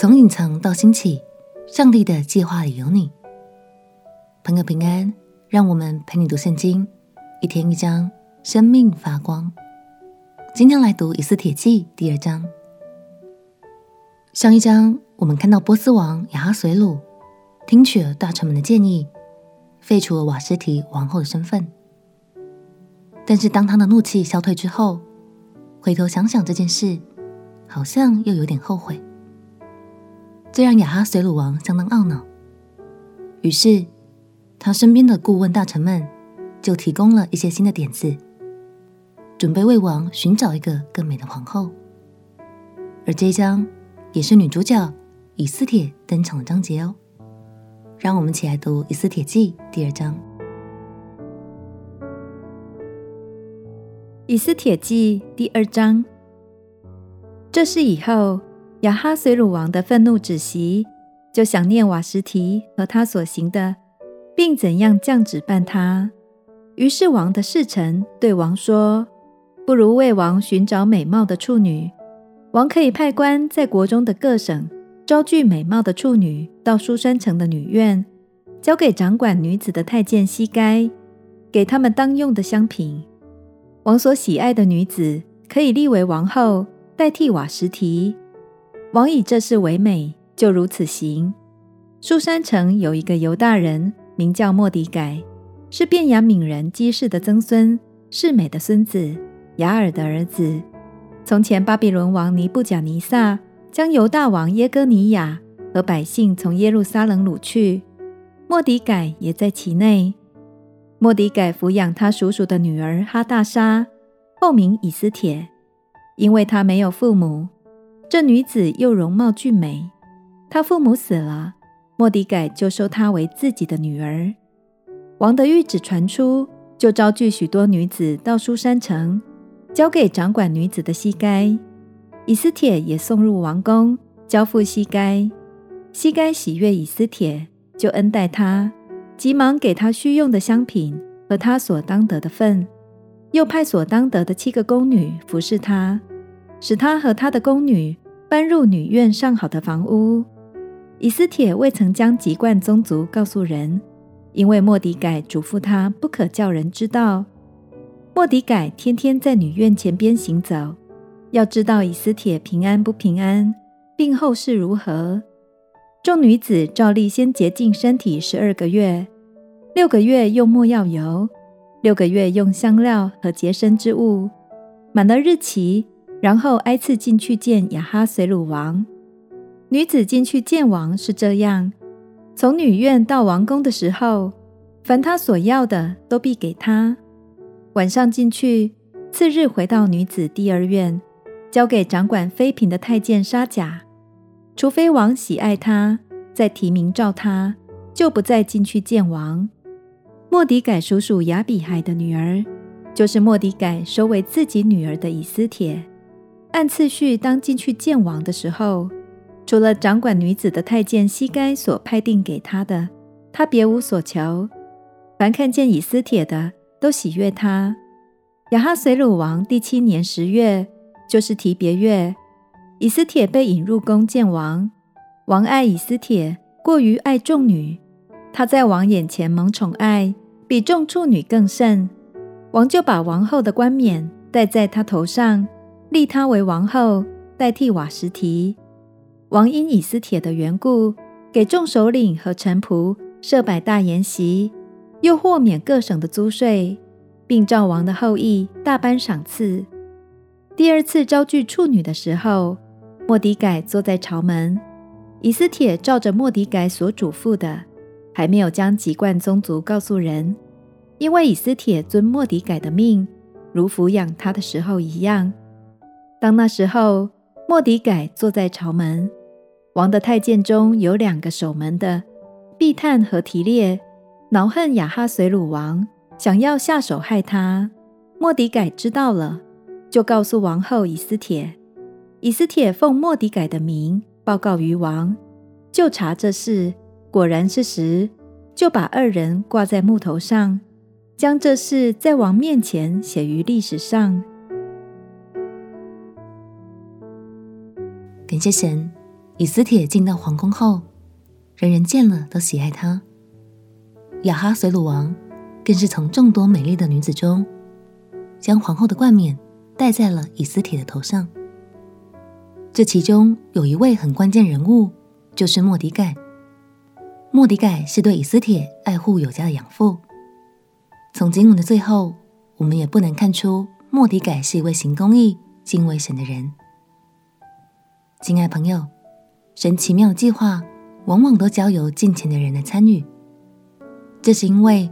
从隐藏到兴起，上帝的计划里有你。朋友平安，让我们陪你读圣经，一天一章，生命发光。今天来读以斯帖记第二章。上一章我们看到波斯王亚哈随鲁听取了大臣们的建议，废除了瓦斯提王后的身份。但是当他的怒气消退之后，回头想想这件事，好像又有点后悔。这让亚哈随鲁王相当懊恼，于是他身边的顾问大臣们就提供了一些新的点子，准备为王寻找一个更美的皇后。而这一章也是女主角以斯帖登场的章节哦。让我们一起来读《以斯帖记》第二章。《以斯帖记》第二章，这是以后。亚哈随鲁王的愤怒止息，就想念瓦什提和他所行的，并怎样降旨办他。于是王的侍臣对王说：“不如为王寻找美貌的处女。王可以派官在国中的各省招聚美貌的处女到书山城的女院，交给掌管女子的太监西该，给他们当用的香品。王所喜爱的女子可以立为王后，代替瓦什提。”王以这事为美，就如此行。书珊城有一个犹大人，名叫莫迪改，是便雅悯人基士的曾孙，示美的孙子，雅尔的儿子。从前巴比伦王尼布甲尼撒将犹大王耶哥尼亚和百姓从耶路撒冷掳去，莫迪改也在其内。莫迪改抚养他叔叔的女儿哈大沙，后名以斯帖，因为她没有父母。这女子又容貌俊美，她父母死了，莫迪改就收她为自己的女儿。王的玉旨传出，就招聚许多女子到书山城，交给掌管女子的西该。以斯帖也送入王宫，交付西该。西该喜悦以斯帖，就恩待她，急忙给她需用的香品和她所当得的份，又派所当得的七个宫女服侍她。使他和他的宫女搬入女院上好的房屋。以斯帖未曾将籍贯宗族告诉人，因为莫迪改嘱咐他不可叫人知道。莫迪改天天在女院前边行走，要知道以斯帖平安不平安，并后事如何。众女子照例先洁净身体十二个月，六个月用没药油，六个月用香料和洁身之物，满了日期。然后挨次进去见亚哈随鲁王。女子进去见王是这样：从女院到王宫的时候，凡她所要的都必给她。晚上进去，次日回到女子第二院，交给掌管妃嫔的太监沙甲。除非王喜爱她，再提名召她，就不再进去见王。莫迪改叔叔雅比海的女儿，就是莫迪改收为自己女儿的以斯帖。按次序当进去见王的时候，除了掌管女子的太监西该所派定给他的，他别无所求。凡看见以斯帖的，都喜悦他。亚哈随鲁王第七年十月，就是提别月，以斯帖被引入宫见王。王爱以斯帖过于爱众女，她在王眼前蒙宠爱，比众处女更甚。王就把王后的冠冕戴在她头上。立她为王后，代替瓦实提。王因以斯帖的缘故，给众首领和臣仆设摆大筵席，又豁免各省的租税，并照王的后裔大颁赏赐。第二次招聚处女的时候，莫迪改坐在朝门。以斯帖照着莫迪改所嘱咐的，还没有将籍贯宗族告诉人，因为以斯帖遵莫迪改的命，如抚养他的时候一样。当那时候，莫迪改坐在朝门，王的太监中有两个守门的，毕探和提列，恼恨亚哈随鲁王，想要下手害他。莫迪改知道了，就告诉王后以斯帖。以斯帖奉莫迪改的名报告于王，就查这事，果然是实，就把二人挂在木头上，将这事在王面前写于历史上。感谢神，以斯帖进到皇宫后，人人见了都喜爱她。亚哈随鲁王更是从众多美丽的女子中，将皇后的冠冕戴在了以斯帖的头上。这其中有一位很关键人物，就是莫底改。莫底改是对以斯帖爱护有加的养父。从经文的最后，我们也不难看出，莫底改是一位行公义、敬畏神的人。亲爱朋友，神奇妙计划往往都交由敬虔的人来参与，这是因为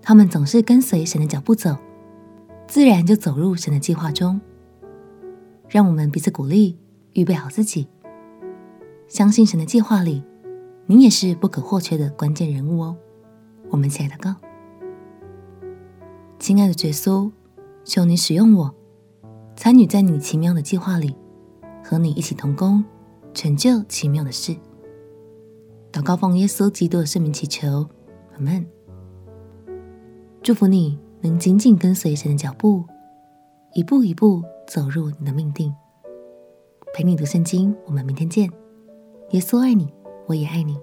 他们总是跟随神的脚步走，自然就走入神的计划中。让我们彼此鼓励，预备好自己，相信神的计划里，你也是不可或缺的关键人物哦。我们一起来祷告，亲爱的耶稣，求你使用我，参与在你奇妙的计划里。和你一起同工，成就奇妙的事。祷告奉耶稣基督的圣名祈求，阿门。祝福你能紧紧跟随神的脚步，一步一步走入你的命定。陪你读圣经，我们明天见。耶稣爱你，我也爱你。